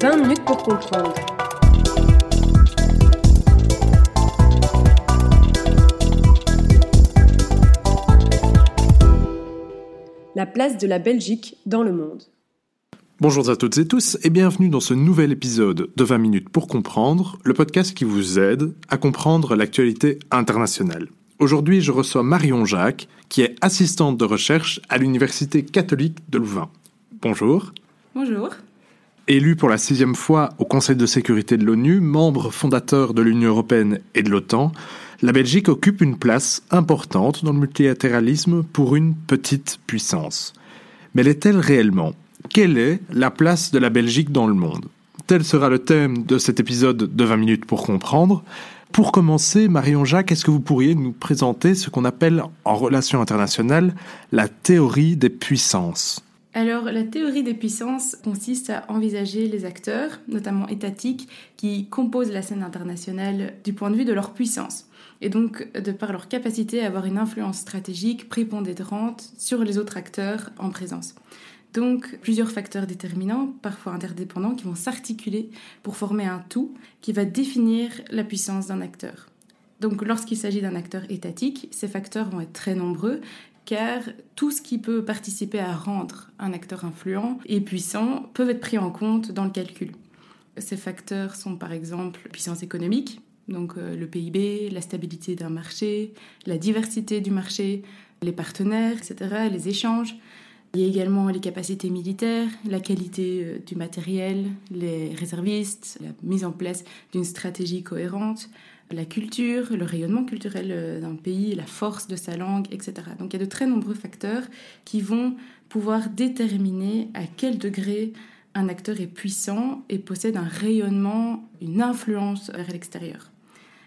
20 minutes pour comprendre. La place de la Belgique dans le monde. Bonjour à toutes et tous et bienvenue dans ce nouvel épisode de 20 minutes pour comprendre, le podcast qui vous aide à comprendre l'actualité internationale. Aujourd'hui, je reçois Marion Jacques, qui est assistante de recherche à l'Université catholique de Louvain. Bonjour. Bonjour. Élu pour la sixième fois au Conseil de sécurité de l'ONU, membre fondateur de l'Union européenne et de l'OTAN, la Belgique occupe une place importante dans le multilatéralisme pour une petite puissance. Mais l'est-elle réellement? Quelle est la place de la Belgique dans le monde? Tel sera le thème de cet épisode de 20 minutes pour comprendre. Pour commencer, Marion Jacques, est-ce que vous pourriez nous présenter ce qu'on appelle en relations internationales la théorie des puissances? Alors, la théorie des puissances consiste à envisager les acteurs, notamment étatiques, qui composent la scène internationale du point de vue de leur puissance, et donc de par leur capacité à avoir une influence stratégique prépondérante sur les autres acteurs en présence. Donc, plusieurs facteurs déterminants, parfois interdépendants, qui vont s'articuler pour former un tout qui va définir la puissance d'un acteur. Donc, lorsqu'il s'agit d'un acteur étatique, ces facteurs vont être très nombreux car tout ce qui peut participer à rendre un acteur influent et puissant peuvent être pris en compte dans le calcul. Ces facteurs sont par exemple la puissance économique, donc euh, le PIB, la stabilité d'un marché, la diversité du marché, les partenaires, etc., les échanges. Il y a également les capacités militaires, la qualité euh, du matériel, les réservistes, la mise en place d'une stratégie cohérente, la culture, le rayonnement culturel euh, d'un pays, la force de sa langue, etc. Donc il y a de très nombreux facteurs qui vont pouvoir déterminer à quel degré un acteur est puissant et possède un rayonnement, une influence vers l'extérieur.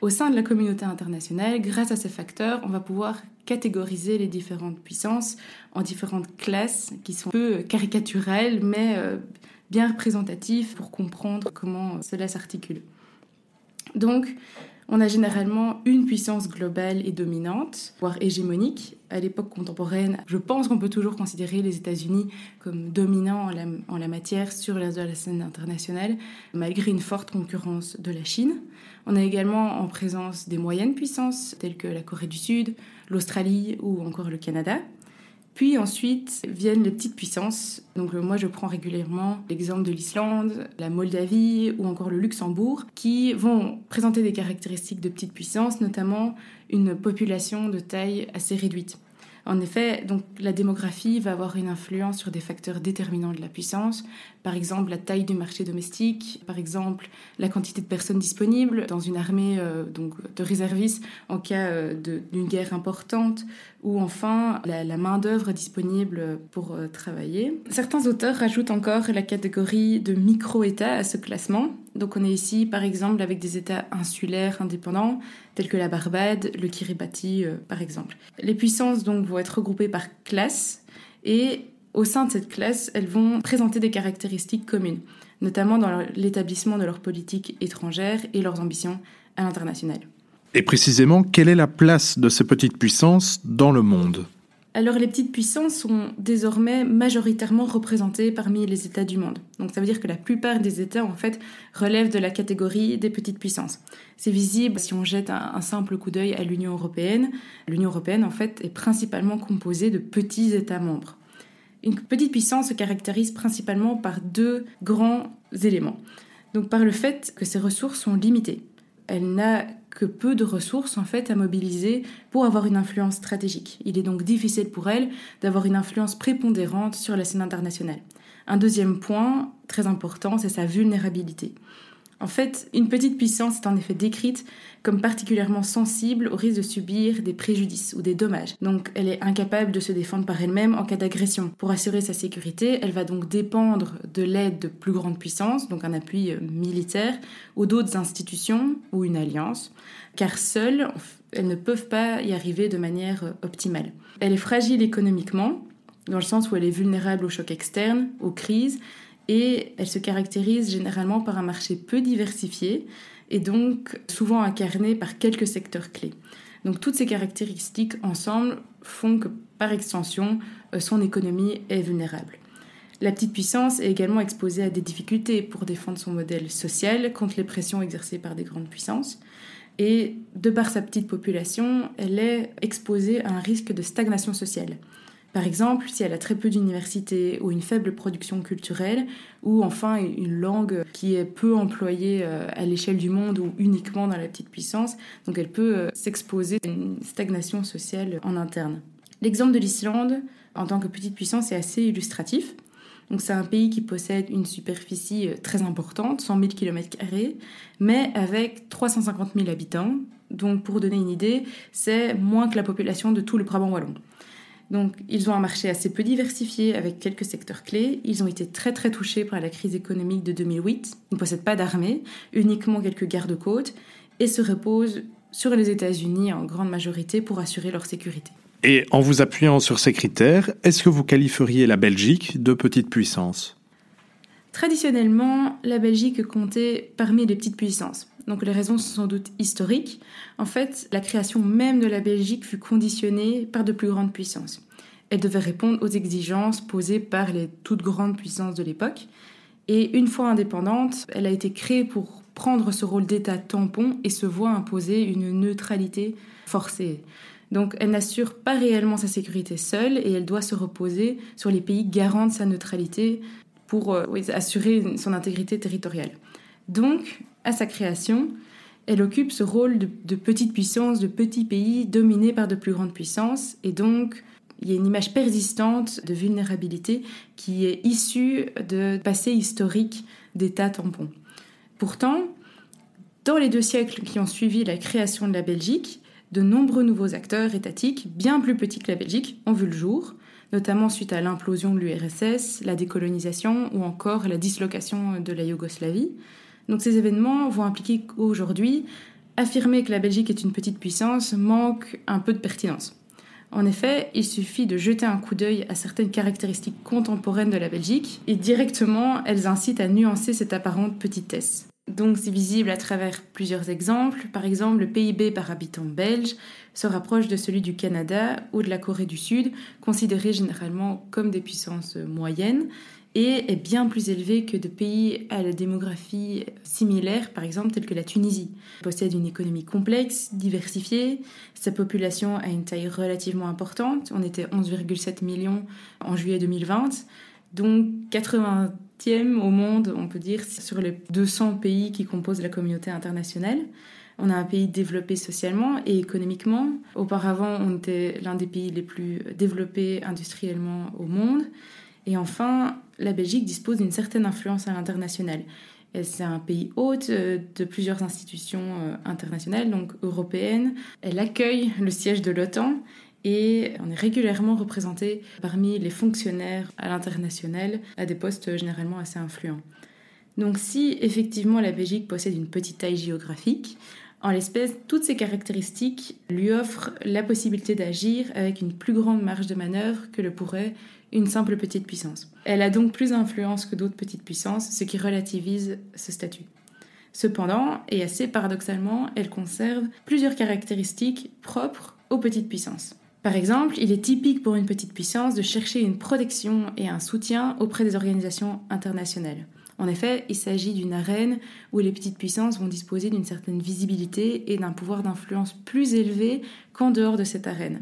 Au sein de la communauté internationale, grâce à ces facteurs, on va pouvoir catégoriser les différentes puissances en différentes classes qui sont peu caricaturelles mais euh, bien représentatives pour comprendre comment cela s'articule. Donc, on a généralement une puissance globale et dominante, voire hégémonique. À l'époque contemporaine, je pense qu'on peut toujours considérer les États-Unis comme dominants en la, matière sur la, la scène internationale, malgré une forte concurrence de la Chine. On a également en présence des moyennes puissances, telles que la Corée du Sud, l'Australie ou encore le Canada. Puis ensuite viennent les petites puissances. Donc moi je prends régulièrement l'exemple de l'Islande, la Moldavie ou encore le Luxembourg qui vont présenter des caractéristiques de petites puissances, notamment une population de taille assez réduite. En effet, donc, la démographie va avoir une influence sur des facteurs déterminants de la puissance, par exemple la taille du marché domestique, par exemple la quantité de personnes disponibles dans une armée euh, donc, de réservistes en cas euh, d'une guerre importante, ou enfin la, main-d'œuvre disponible pour euh, travailler. Certains auteurs rajoutent encore la catégorie de micro-États à ce classement. Donc on est ici par exemple avec des États insulaires indépendants tels que la Barbade, le Kiribati par exemple. Les puissances donc vont être regroupées par classe et au sein de cette classe, elles vont présenter des caractéristiques communes, notamment dans l'établissement de leur politique étrangère et leurs ambitions à l'international. Et précisément, quelle est la place de ces petites puissances dans le monde? Alors les petites puissances sont désormais majoritairement représentées parmi les États du monde. Donc ça veut dire que la plupart des États en fait relèvent de la catégorie des petites puissances. C'est visible si on jette un, simple coup d'œil à l'Union européenne. L'Union européenne en fait est principalement composée de petits États membres. Une petite puissance se caractérise principalement par deux grands éléments. Donc par le fait que ses ressources sont limitées. Elle n'a que peu de ressources en fait à mobiliser pour avoir une influence stratégique. Il est donc difficile pour elle d'avoir une influence prépondérante sur la scène internationale. Un deuxième point très important, c'est sa vulnérabilité. En fait, une petite puissance est en effet décrite comme particulièrement sensible au risque de subir des préjudices ou des dommages. Donc elle est incapable de se défendre par elle-même en cas d'agression. Pour assurer sa sécurité, elle va donc dépendre de l'aide de plus grandes puissances, donc un appui euh, militaire, ou d'autres institutions ou une alliance, car seules, elles ne peuvent pas y arriver de manière euh, optimale. Elle est fragile économiquement, dans le sens où elle est vulnérable aux chocs externes, aux crises, et elle se caractérise généralement par un marché peu diversifié et donc souvent incarné par quelques secteurs clés. Donc toutes ces caractéristiques ensemble font que par extension euh, son économie est vulnérable. La petite puissance est également exposée à des difficultés pour défendre son modèle social contre les pressions exercées par des grandes puissances. Et de par sa petite population, elle est exposée à un risque de stagnation sociale. Par exemple, si elle a très peu d'universités ou une faible production culturelle, ou enfin une langue qui est peu employée euh, à l'échelle du monde ou uniquement dans la petite puissance, donc elle peut euh, s'exposer à une stagnation sociale en interne. L'exemple de l'Islande en tant que petite puissance est assez illustratif. Donc c'est un pays qui possède une superficie euh, très importante, 100 000 km, mais avec 350 000 habitants. Donc pour donner une idée, c'est moins que la population de tout le Brabant wallon. Donc ils ont un marché assez peu diversifié avec quelques secteurs clés. Ils ont été très très touchés par la crise économique de 2008. Ils ne possèdent pas d'armée, uniquement quelques gardes-côtes et se reposent sur les États-Unis en grande majorité pour assurer leur sécurité. Et en vous appuyant sur ces critères, est-ce que vous qualifieriez la Belgique de petite puissance? Traditionnellement, la Belgique comptait parmi les petites puissances. Donc les raisons sont sans doute historiques. En fait, la création même de la Belgique fut conditionnée par de plus grandes puissances. Elle devait répondre aux exigences posées par les toutes grandes puissances de l'époque. Et une fois indépendante, elle a été créée pour prendre ce rôle d'État tampon et se voit imposer une neutralité forcée. Donc elle n'assure pas réellement sa sécurité seule et elle doit se reposer sur les pays garants de sa neutralité pour euh, assurer son intégrité territoriale. Donc, à sa création, elle occupe ce rôle de, de, petite puissance, de petit pays dominé par de plus grandes puissances et donc il y a une image persistante de vulnérabilité qui est issue de passé historique d'États tampons. Pourtant, dans les deux siècles qui ont suivi la création de la Belgique, de nombreux nouveaux acteurs étatiques, bien plus petits que la Belgique, ont vu le jour, notamment suite à l'implosion de l'URSS, la décolonisation ou encore la dislocation de la Yougoslavie. Donc ces événements vont impliquer qu'aujourd'hui, affirmer que la Belgique est une petite puissance manque un peu de pertinence. En effet, il suffit de jeter un coup d'œil à certaines caractéristiques contemporaines de la Belgique et directement elles incitent à nuancer cette apparente petitesse. Donc c'est visible à travers plusieurs exemples. Par exemple, le PIB par habitant belge se rapproche de celui du Canada ou de la Corée du Sud, considérés généralement comme des puissances moyennes, est bien plus élevé que de pays à la démographie similaire, par exemple tels que la Tunisie. Il possède une économie complexe, diversifiée, sa population a une taille relativement importante, on était 11,7 millions en juillet 2020, donc 80 au monde, on peut dire, sur les 200 pays qui composent la communauté internationale. On a un pays développé socialement et économiquement. Auparavant, on était l'un des pays les plus développés industriellement au monde. Et enfin, la Belgique dispose d'une certaine influence à l'international. C'est un pays hôte euh, de plusieurs institutions euh, internationales, donc européennes. Elle accueille le siège de l'OTAN et on est régulièrement représenté parmi les fonctionnaires à l'international à des postes généralement assez influents. Donc si effectivement la Belgique possède une petite taille géographique, en l'espèce, toutes ces caractéristiques lui offrent la possibilité d'agir avec une plus grande marge de manœuvre que le pourrait une simple petite puissance. Elle a donc plus d'influence que d'autres petites puissances, ce qui relativise ce statut. Cependant, et assez paradoxalement, elle conserve plusieurs caractéristiques propres aux petites puissances. Par exemple, il est typique pour une petite puissance de chercher une protection et un soutien auprès des organisations internationales. En effet, il s'agit d'une arène où les petites puissances vont disposer d'une certaine visibilité et d'un pouvoir d'influence plus élevé qu'en dehors de cette arène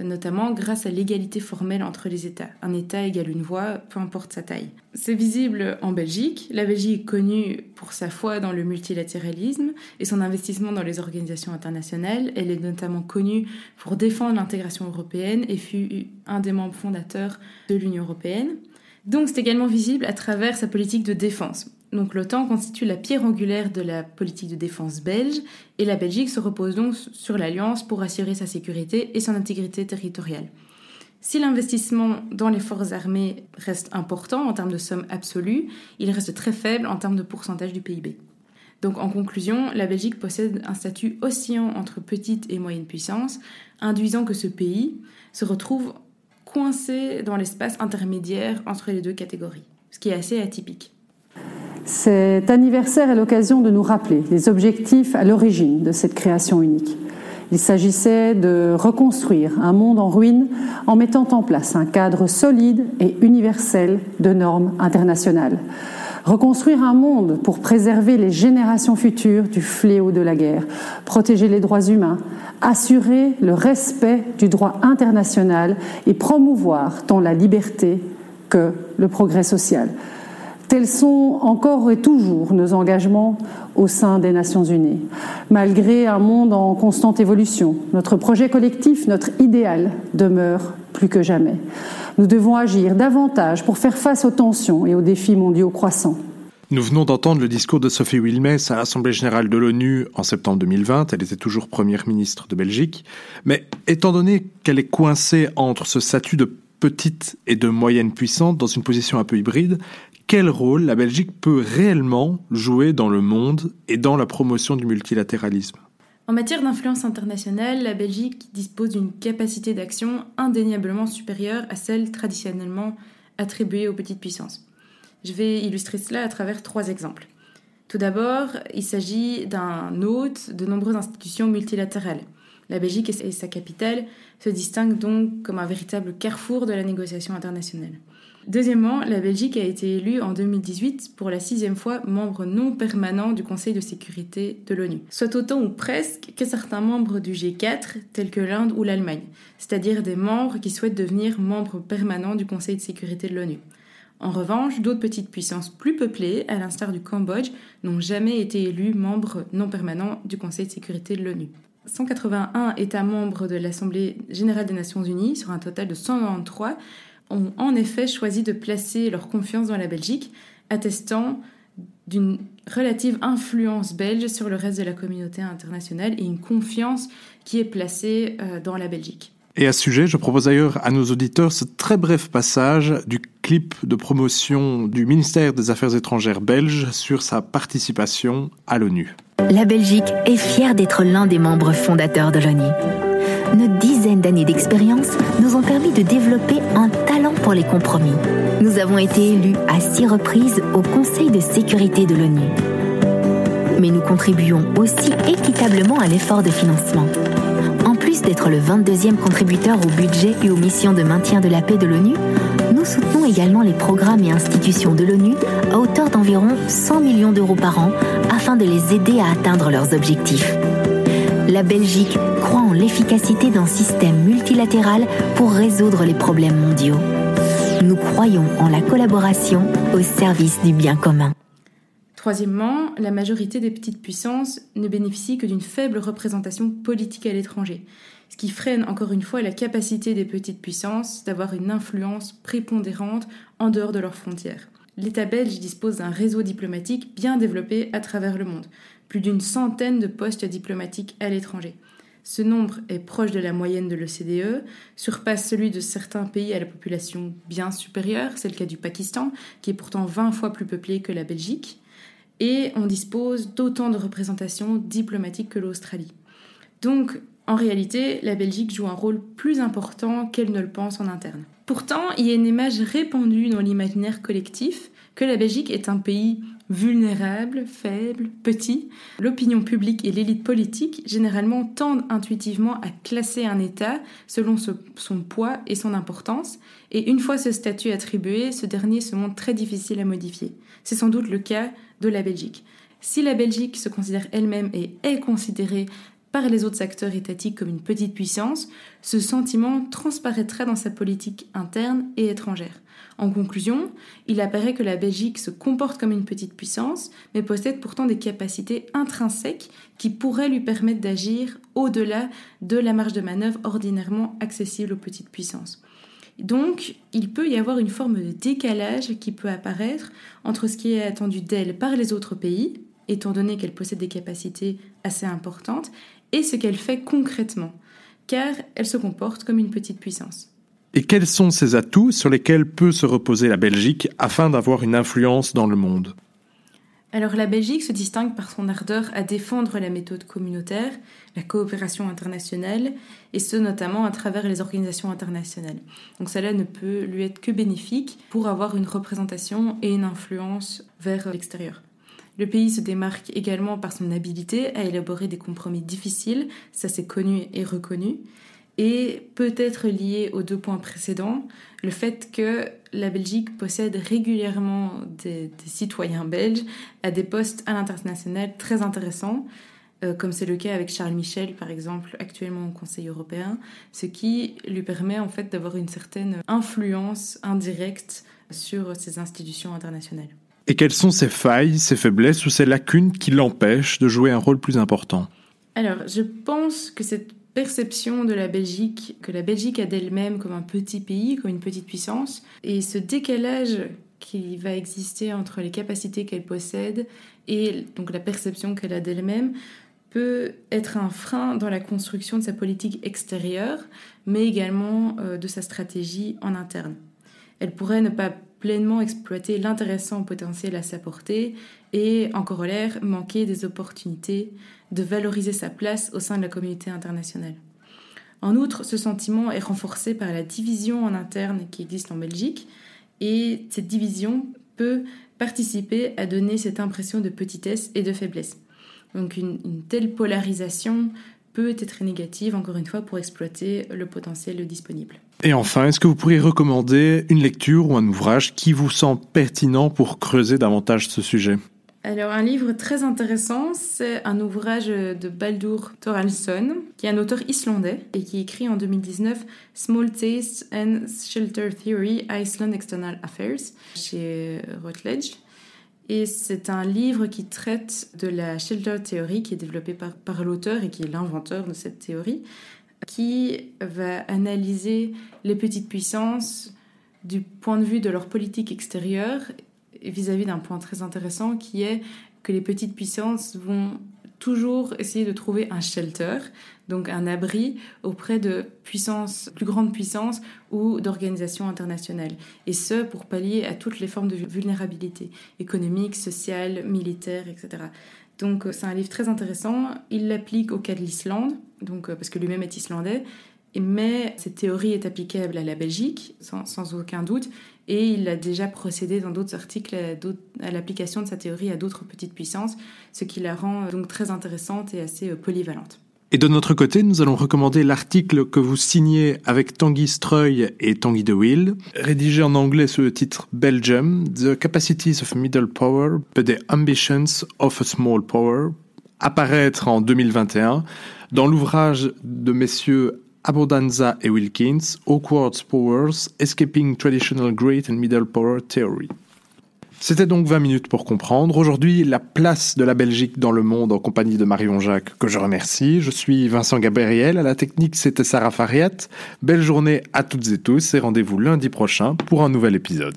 notamment grâce à l'égalité formelle entre les États. Un État égale une voix, peu importe sa taille. C'est visible en Belgique. La Belgique est connue pour sa foi dans le multilatéralisme et son investissement dans les organisations internationales. Elle est notamment connue pour défendre l'intégration européenne et fut un des membres fondateurs de l'Union européenne. Donc c'est également visible à travers sa politique de défense. Donc l'OTAN constitue la pierre angulaire de la politique de défense belge et la Belgique se repose donc sur l'alliance pour assurer sa sécurité et son intégrité territoriale. Si l'investissement dans les forces armées reste important en termes de somme absolue, il reste très faible en termes de pourcentage du PIB. Donc en conclusion, la Belgique possède un statut oscillant entre petite et moyenne puissance, induisant que ce pays se retrouve coincé dans l'espace intermédiaire entre les deux catégories, ce qui est assez atypique. Cet anniversaire est l'occasion de nous rappeler les objectifs à l'origine de cette création unique. Il s'agissait de reconstruire un monde en ruine en mettant en place un cadre solide et universel de normes internationales. Reconstruire un monde pour préserver les générations futures du fléau de la guerre, protéger les droits humains, assurer le respect du droit international et promouvoir tant la liberté que le progrès social. Tels sont encore et toujours nos engagements au sein des Nations Unies. Malgré un monde en constante évolution, notre projet collectif, notre idéal demeure plus que jamais. Nous devons agir davantage pour faire face aux tensions et aux défis mondiaux croissants. Nous venons d'entendre le discours de Sophie Wilmès à l'Assemblée générale de l'ONU en septembre 2020. Elle était toujours première ministre de Belgique. Mais étant donné qu'elle est coincée entre ce statut de petite et de moyenne puissante dans une position un peu hybride, quel rôle la Belgique peut réellement jouer dans le monde et dans la promotion du multilatéralisme? En matière d'influence internationale, la Belgique dispose d'une capacité d'action indéniablement supérieure à celle traditionnellement attribuée aux petites puissances. Je vais illustrer cela à travers trois exemples. Tout d'abord, il s'agit d'un hôte de nombreuses institutions multilatérales. La Belgique et sa capitale se distinguent donc comme un véritable carrefour de la négociation internationale. Deuxièmement, la Belgique a été élue en 2018 pour la sixième fois membre non permanent du Conseil de sécurité de l'ONU, soit autant ou presque que certains membres du G4, tels que l'Inde ou l'Allemagne, c'est-à-dire des membres qui souhaitent devenir membres permanents du Conseil de sécurité de l'ONU. En revanche, d'autres petites puissances plus peuplées, à l'instar du Cambodge, n'ont jamais été élus membres non permanents du Conseil de sécurité de l'ONU. 181 États membres de l'Assemblée générale des Nations unies, sur un total de 193, ont en effet choisi de placer leur confiance dans la Belgique, attestant d'une relative influence belge sur le reste de la communauté internationale et une confiance qui est placée euh, dans la Belgique. Et à ce sujet, je propose d'ailleurs à nos auditeurs ce très bref passage du clip de promotion du ministère des Affaires étrangères belge sur sa participation à l'ONU. La Belgique est fière d'être l'un des membres fondateurs de l'ONU. Nos dizaines d'années d'expérience nous ont permis de développer un talent pour les compromis. Nous avons été élus à six reprises au Conseil de sécurité de l'ONU. Mais nous contribuons aussi équitablement à l'effort de financement. En plus d'être le 22e contributeur au budget et aux missions de maintien de la paix de l'ONU, nous soutenons également les programmes et institutions de l'ONU à hauteur d'environ 100 millions d'euros par an afin de les aider à atteindre leurs objectifs. La Belgique croit en l'efficacité d'un système multilatéral pour résoudre les problèmes mondiaux. Nous croyons en la collaboration au service du bien commun. Troisièmement, la majorité des petites puissances ne bénéficient que d'une faible représentation politique à l'étranger, ce qui freine encore une fois la capacité des petites puissances d'avoir une influence prépondérante en dehors de leurs frontières. L'État belge dispose d'un réseau diplomatique bien développé à travers le monde, plus d'une centaine de postes diplomatiques à l'étranger. Ce nombre est proche de la moyenne de l'OCDE, surpasse celui de certains pays à la population bien supérieure, c'est le cas du Pakistan, qui est pourtant 20 fois plus peuplé que la Belgique, et on dispose d'autant de représentations diplomatiques que l'Australie. Donc, en réalité, la Belgique joue un rôle plus important qu'elle ne le pense en interne. Pourtant, il y a une image répandue dans l'imaginaire collectif que la Belgique est un pays vulnérable, faible, petit. L'opinion publique et l'élite politique généralement tendent intuitivement à classer un État selon son poids et son importance, et une fois ce statut attribué, ce dernier se montre très difficile à modifier. C'est sans doute le cas de la Belgique. Si la Belgique se considère elle-même et est considérée par les autres acteurs étatiques comme une petite puissance, ce sentiment transparaîtra dans sa politique interne et étrangère. En conclusion, il apparaît que la Belgique se comporte comme une petite puissance, mais possède pourtant des capacités intrinsèques qui pourraient lui permettre d'agir au-delà de la marge de manœuvre ordinairement accessible aux petites puissances. Donc, il peut y avoir une forme de décalage qui peut apparaître entre ce qui est attendu d'elle par les autres pays, étant donné qu'elle possède des capacités assez importantes, et ce qu'elle fait concrètement, car elle se comporte comme une petite puissance. Et quels sont ces atouts sur lesquels peut se reposer la Belgique afin d'avoir une influence dans le monde? Alors la Belgique se distingue par son ardeur à défendre la méthode communautaire, la coopération internationale, et ce notamment à travers les organisations internationales. Donc cela ne peut lui être que bénéfique pour avoir une représentation et une influence vers l'extérieur. Le pays se démarque également par son habilité à élaborer des compromis difficiles, ça c'est connu et reconnu, et peut être lié aux deux points précédents, le fait que la Belgique possède régulièrement des, citoyens belges à des postes à l'international très intéressants, euh, comme c'est le cas avec Charles Michel par exemple actuellement au Conseil européen, ce qui lui permet en fait d'avoir une certaine influence indirecte sur ces institutions internationales. Et quelles sont ces failles, ces faiblesses ou ces lacunes qui l'empêchent de jouer un rôle plus important? Alors, je pense que cette perception de la Belgique, que la Belgique a d'elle-même comme un petit pays, comme une petite puissance, et ce décalage qui va exister entre les capacités qu'elle possède et donc la perception qu'elle a d'elle-même peut être un frein dans la construction de sa politique extérieure, mais également euh, de sa stratégie en interne. Elle pourrait ne pas pleinement exploiter l'intéressant potentiel à sa portée et, en corollaire, manquer des opportunités de valoriser sa place au sein de la communauté internationale. En outre, ce sentiment est renforcé par la division en interne qui existe en Belgique et cette division peut participer à donner cette impression de petitesse et de faiblesse. Donc une, telle polarisation peut être négative, encore une fois, pour exploiter le potentiel disponible. Et enfin, est-ce que vous pourriez recommander une lecture ou un ouvrage qui vous semble pertinent pour creuser davantage ce sujet? Alors un livre très intéressant, c'est un ouvrage de Baldur Thoralson, qui est un auteur islandais et qui écrit en 2019 Small Taste and Shelter Theory, Iceland External Affairs chez Routledge. Et c'est un livre qui traite de la shelter theory qui est développée par, par l'auteur et qui est l'inventeur de cette théorie, qui va analyser les petites puissances du point de vue de leur politique extérieure vis-à-vis d'un point très intéressant qui est que les petites puissances vont toujours essayer de trouver un shelter, donc un abri auprès de puissances, plus grandes puissances ou d'organisations internationales. Et ce, pour pallier à toutes les formes de vulnérabilité économique, sociale, militaire, etc. Donc c'est un livre très intéressant. Il l'applique au cas de l'Islande, donc parce que lui-même est islandais, mais cette théorie est applicable à la Belgique, sans, aucun doute, et il a déjà procédé dans d'autres articles à, l'application de sa théorie à d'autres petites puissances, ce qui la rend donc très intéressante et assez euh, polyvalente. Et de notre côté, nous allons recommander l'article que vous signez avec Tanguy Streuil et Tanguy De Will, rédigé en anglais sous le titre Belgium, The Capacities of Middle Power, but the Ambitions of a Small Power, apparaître en 2021 dans l'ouvrage de messieurs Abondanza et Wilkins, Awkward Powers, Escaping Traditional Great and Middle Power Theory. C'était donc 20 minutes pour comprendre. Aujourd'hui, la place de la Belgique dans le monde en compagnie de Marion Jacques, que je remercie. Je suis Vincent Gabriel. À la technique, c'était Sarah Fariat. Belle journée à toutes et tous et rendez-vous lundi prochain pour un nouvel épisode.